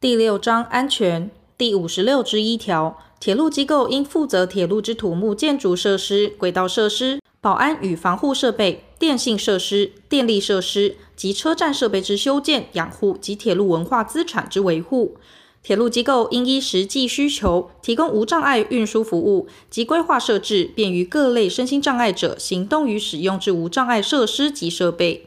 第六章安全第五十六之一条，铁路机构应负责铁路之土木建筑设施、轨道设施、保安与防护设备、电信设施、电力设施及车站设备之修建、养护及铁路文化资产之维护。铁路机构应依实际需求，提供无障碍运输服务及规划设置便于各类身心障碍者行动与使用之无障碍设施及设备。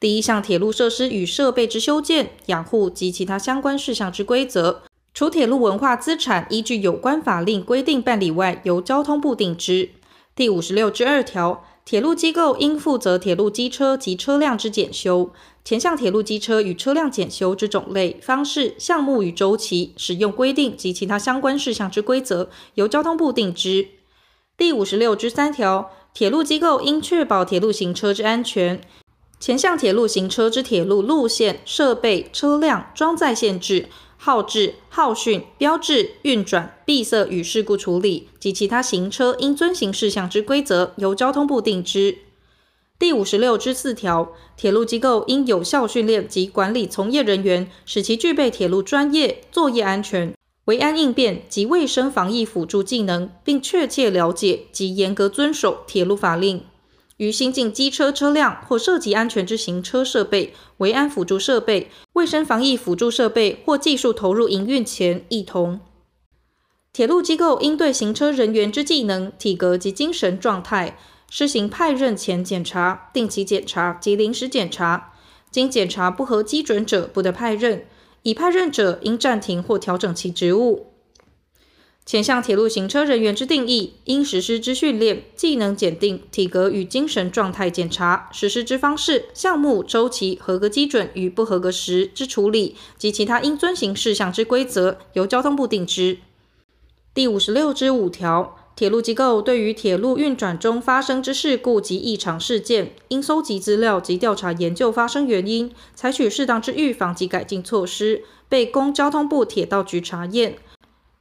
第一项铁路设施与设备之修建、养护及其他相关事项之规则，除铁路文化资产依据有关法令规定办理外，由交通部定之。第五十六之二条，铁路机构应负责铁路机车及车辆之检修。前项铁路机车与车辆检修之种类、方式、项目与周期、使用规定及其他相关事项之规则，由交通部定之。第五十六之三条，铁路机构应确保铁路行车之安全。前项铁路行车之铁路路线、设备、车辆、装载限制、号志、号讯、标志、运转、闭塞与事故处理及其他行车应遵行事项之规则，由交通部定之。第五十六之四条，铁路机构应有效训练及管理从业人员，使其具备铁路专业、作业安全、危安应变及卫生防疫辅助技能，并确切了解及严格遵守铁路法令。于新进机车车辆或涉及安全之行车设备、维安辅助设备、卫生防疫辅助设备或技术投入营运前，一同。铁路机构应对行车人员之技能、体格及精神状态，施行派任前检查、定期检查及临时检查。经检查不合基准者，不得派任；已派任者，应暂停或调整其职务。前项铁路行车人员之定义，应实施之训练、技能检定、体格与精神状态检查、实施之方式、项目、周期、合格基准与不合格时之处理及其他应遵行事项之规则，由交通部定之。第五十六之五条，铁路机构对于铁路运转中发生之事故及异常事件，应搜集资料及调查研究发生原因，采取适当之预防及改进措施，备供交通部铁道局查验。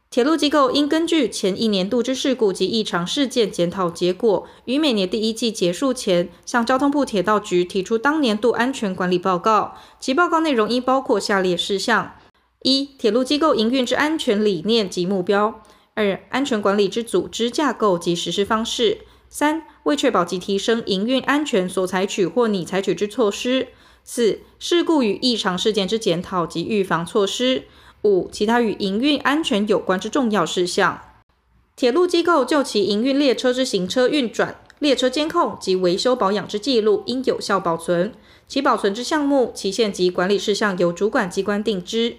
铁路机构应根据前一年度之事故及异常事件检讨结果，于每年第一季结束前，向交通部铁道局提出当年度安全管理报告。其报告内容应包括下列事项：一、铁路机构营运之安全理念及目标；二、安全管理之组织架构及实施方式；三、为确保及提升营运安全所采取或拟采取之措施；四、事故与异常事件之检讨及预防措施。五、其他与营运安全有关之重要事项。铁路机构就其营运列车之行车运转、列车监控及维修保养之记录，应有效保存。其保存之项目、期限及管理事项，由主管机关定之。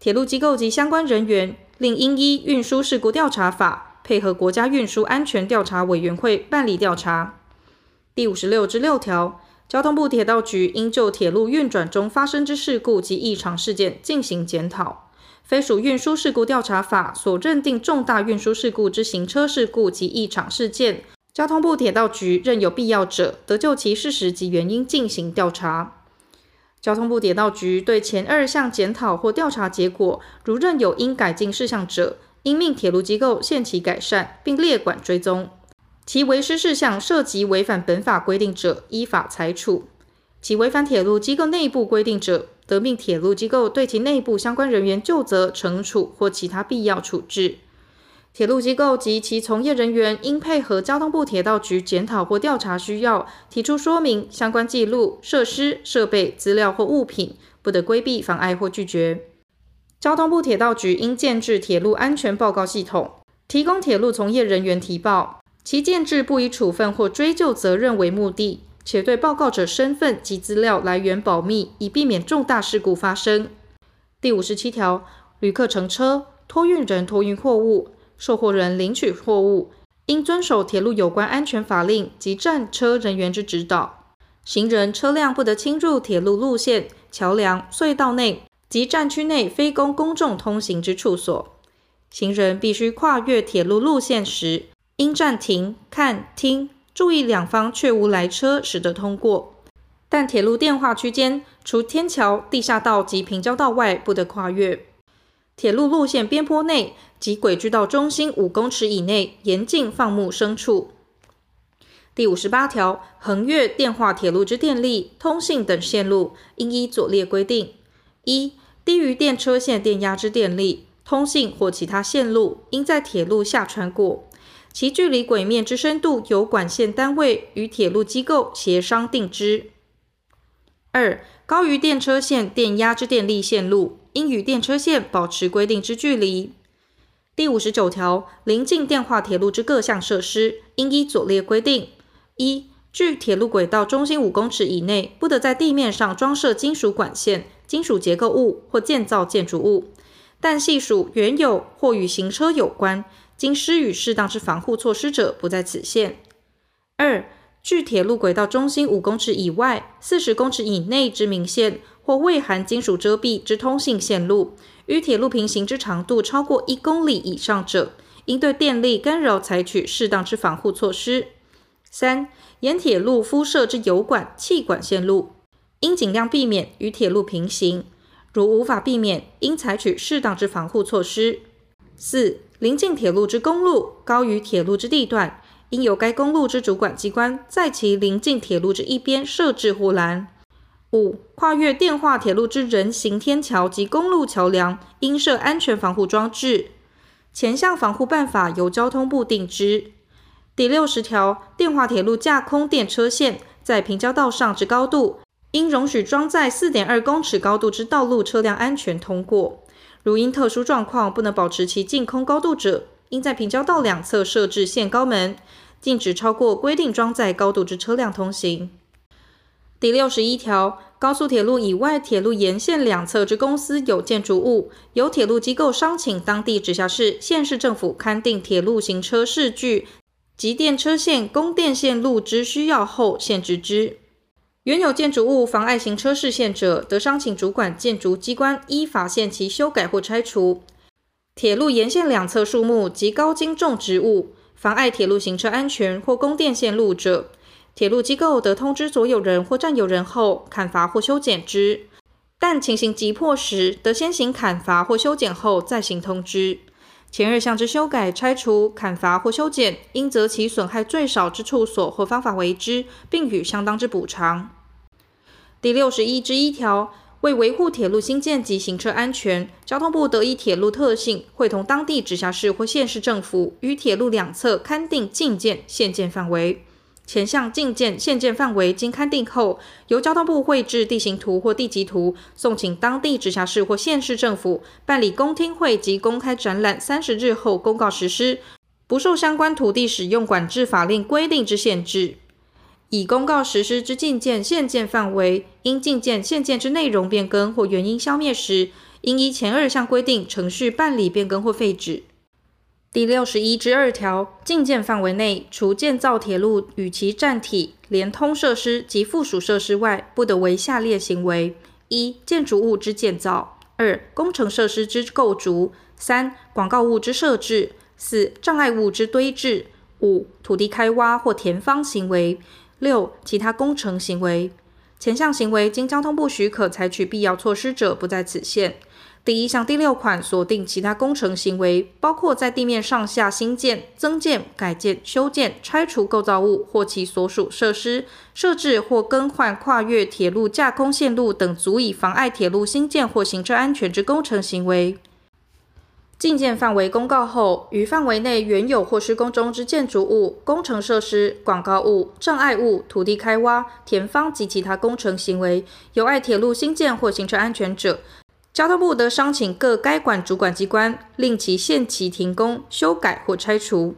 铁路机构及相关人员，另应依《运输事故调查法》，配合国家运输安全调查委员会办理调查。第五十六之六条。交通部铁道局应就铁路运转中发生之事故及异常事件进行检讨，非属运输事故调查法所认定重大运输事故之行车事故及异常事件，交通部铁道局任有必要者，得就其事实及原因进行调查。交通部铁道局对前二项检讨或调查结果，如认有应改进事项者，应命铁路机构限期改善，并列管追踪。其违失事项涉及违反本法规定者，依法裁处；其违反铁路机构内部规定者，得命铁路机构对其内部相关人员就责惩处或其他必要处置。铁路机构及其从业人员应配合交通部铁道局检讨或调查需要，提出说明相关记录、设施、设备、资料或物品，不得规避、妨碍或拒绝。交通部铁道局应建置铁路安全报告系统，提供铁路从业人员提报。其建制不以处分或追究责任为目的，且对报告者身份及资料来源保密，以避免重大事故发生。第五十七条，旅客乘车、托运人托运货物、售货人领取货物，应遵守铁路有关安全法令及站车人员之指导。行人、车辆不得侵入铁路路线、桥梁、隧道内及站区内非供公众通行之处所。行人必须跨越铁路路线时，应暂停、看、听，注意两方却无来车，使得通过。但铁路电话区间除天桥、地下道及平交道外，不得跨越。铁路路线边坡内及轨距道中心五公尺以内，严禁放牧牲畜。第五十八条，横越电话铁路之电力、通信等线路，应依左列规定：一、低于电车线电压之电力，通信或其他线路应在铁路下穿过，其距离轨面之深度由管线单位与铁路机构协商定之。二、高于电车线电压之电力线路，应与电车线保持规定之距离。第五十九条，邻近电化铁路之各项设施，应依左列规定：一、距铁路轨道中心五公尺以内，不得在地面上装设金属管线。金属结构物或建造建筑物，但系属原有或与行车有关，经施予适当之防护措施者，不在此限。二、距铁路轨道中心五公尺以外、四十公尺以内之明线或未含金属遮蔽之通信线路，与铁路平行之长度超过一公里以上者，应对电力干扰采取适当之防护措施。三、沿铁路敷设之油管、气管线路。应尽量避免与铁路平行，如无法避免，应采取适当之防护措施。四、邻近铁路之公路高于铁路之地段，应由该公路之主管机关在其邻近铁路之一边设置护栏。五、跨越电化铁路之人行天桥及公路桥梁，应设安全防护装置。前项防护办法由交通部定之。第六十条，电化铁路架空电车线在平交道上之高度，应容许装载四点二公尺高度之道路车辆安全通过。如因特殊状况不能保持其净空高度者，应在平交道两侧设置限高门，禁止超过规定装载高度之车辆通行。第六十一条，高速铁路以外铁路沿线两侧之公司有建筑物，由铁路机构商请当地直辖市、县市政府勘定铁路行车视距及电车线、供电线路之需要后，限制之。原有建筑物妨碍行车视线者，得商请主管建筑机关依法限期修改或拆除。铁路沿线两侧树木及高经种植物妨碍铁路行车安全或供电线路者，铁路机构得通知所有人或占有人后砍伐或修剪之。但情形急迫时，得先行砍伐或修剪后再行通知。前二项之修改、拆除、砍伐或修剪，应择其损害最少之处所或方法为之，并予相当之补偿。第六十一之一条，为维护铁路新建及行车安全，交通部得以铁路特性，会同当地直辖市或县市政府，于铁路两侧勘定禁建、限建范围。前项进建、限建范围经勘定后，由交通部绘制地形图或地籍图，送请当地直辖市或县市政府办理公听会及公开展览三十日后公告实施，不受相关土地使用管制法令规定之限制。已公告实施之进建、限建范围，因进建、限建之内容变更或原因消灭时，应依前二项规定程序办理变更或废止。第六十一之二条，禁建范围内，除建造铁路与其站体、连通设施及附属设施外，不得为下列行为：一、建筑物之建造；二、工程设施之构筑；三、广告物之设置；四、障碍物之堆置；五、土地开挖或填方行为。六、其他工程行为，前项行为经交通部许可采取必要措施者，不在此限。第一项第六款锁定其他工程行为，包括在地面上下新建、增建、改建、修建、拆除构造物或其所属设施，设置或更换跨越铁路架空线路等足以妨碍铁路兴建或行车安全之工程行为。进建范围公告后，于范围内原有或施工中之建筑物、工程设施、广告物、障碍物、土地开挖、填方及其他工程行为，有碍铁路兴建或行车安全者，交通部得商请各该管主管机关，令其限期停工、修改或拆除。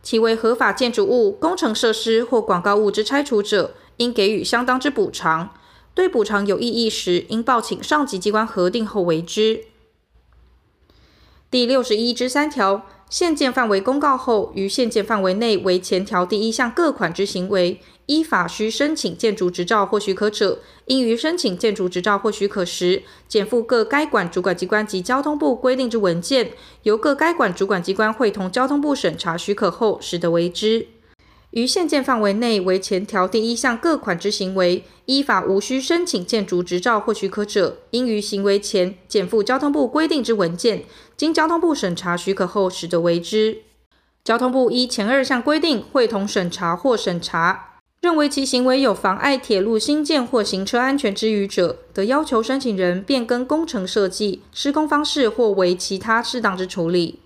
其为合法建筑物、工程设施或广告物之拆除者，应给予相当之补偿。对补偿有异议时，应报请上级机关核定后为之。第六十一之三条，限建范围公告后，于限建范围内为前条第一项各款之行为，依法需申请建筑执照或许可者，应于申请建筑执照或许可时，减负各该管主管机关及交通部规定之文件，由各该管主管机关会同交通部审查许可后，使得为之。于限建范围内为前条第一项各款之行为，依法无需申请建筑执照或许可者，应于行为前检附交通部规定之文件，经交通部审查许可后，始得为之。交通部依前二项规定会同审查或审查，认为其行为有妨碍铁路新建或行车安全之余者，得要求申请人变更工程设计、施工方式或为其他适当之处理。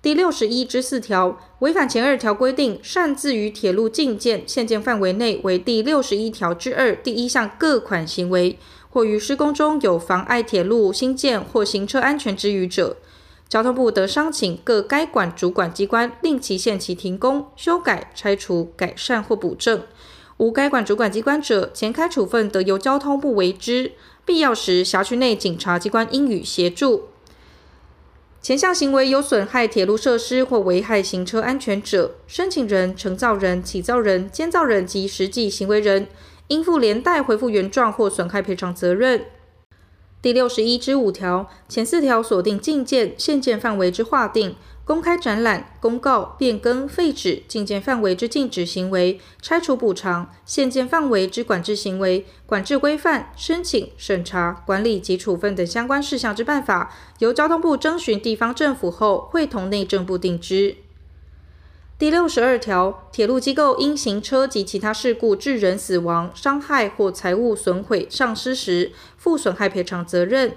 第六十一之四条，违反前二条规定，擅自于铁路进建、现建范围内为第六十一条之二第一项各款行为，或于施工中有妨碍铁路新建或行车安全之余者，交通部得商请各该管主管机关令其限期停工、修改、拆除、改善或补正。无该管主管机关者，前开处分得由交通部为之，必要时辖区内警察机关应予协助。前项行为有损害铁路设施或危害行车安全者，申请人、承造人、起造人、监造人及实际行为人应负连带恢复原状或损害赔偿责任。第六十一之五条前四条锁定禁建、限建范围之划定。公开展览、公告、变更、废止、禁建范围之禁止行为、拆除补偿、限建范围之管制行为、管制规范、申请、审查、管理及处分等相关事项之办法，由交通部征询地方政府后，会同内政部定之。第六十二条，铁路机构因行车及其他事故致人死亡、伤害或财物损毁、丧失时，负损害赔偿责任。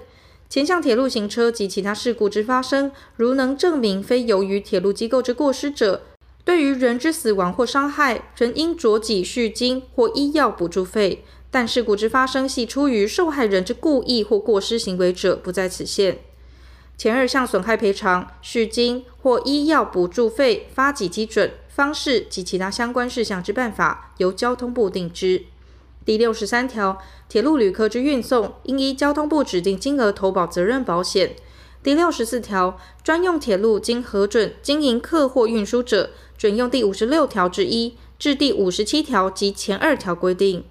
前项铁路行车及其他事故之发生，如能证明非由于铁路机构之过失者，对于人之死亡或伤害，仍应酌给续金或医药补助费。但事故之发生系出于受害人之故意或过失行为者，不在此限。前二项损害赔偿、续金或医药补助费发给基准、方式及其他相关事项之办法，由交通部定之。第六十三条，铁路旅客之运送，应依交通部指定金额投保责任保险。第六十四条，专用铁路经核准经营客货运输者，准用第五十六条之一至第五十七条及前二条规定。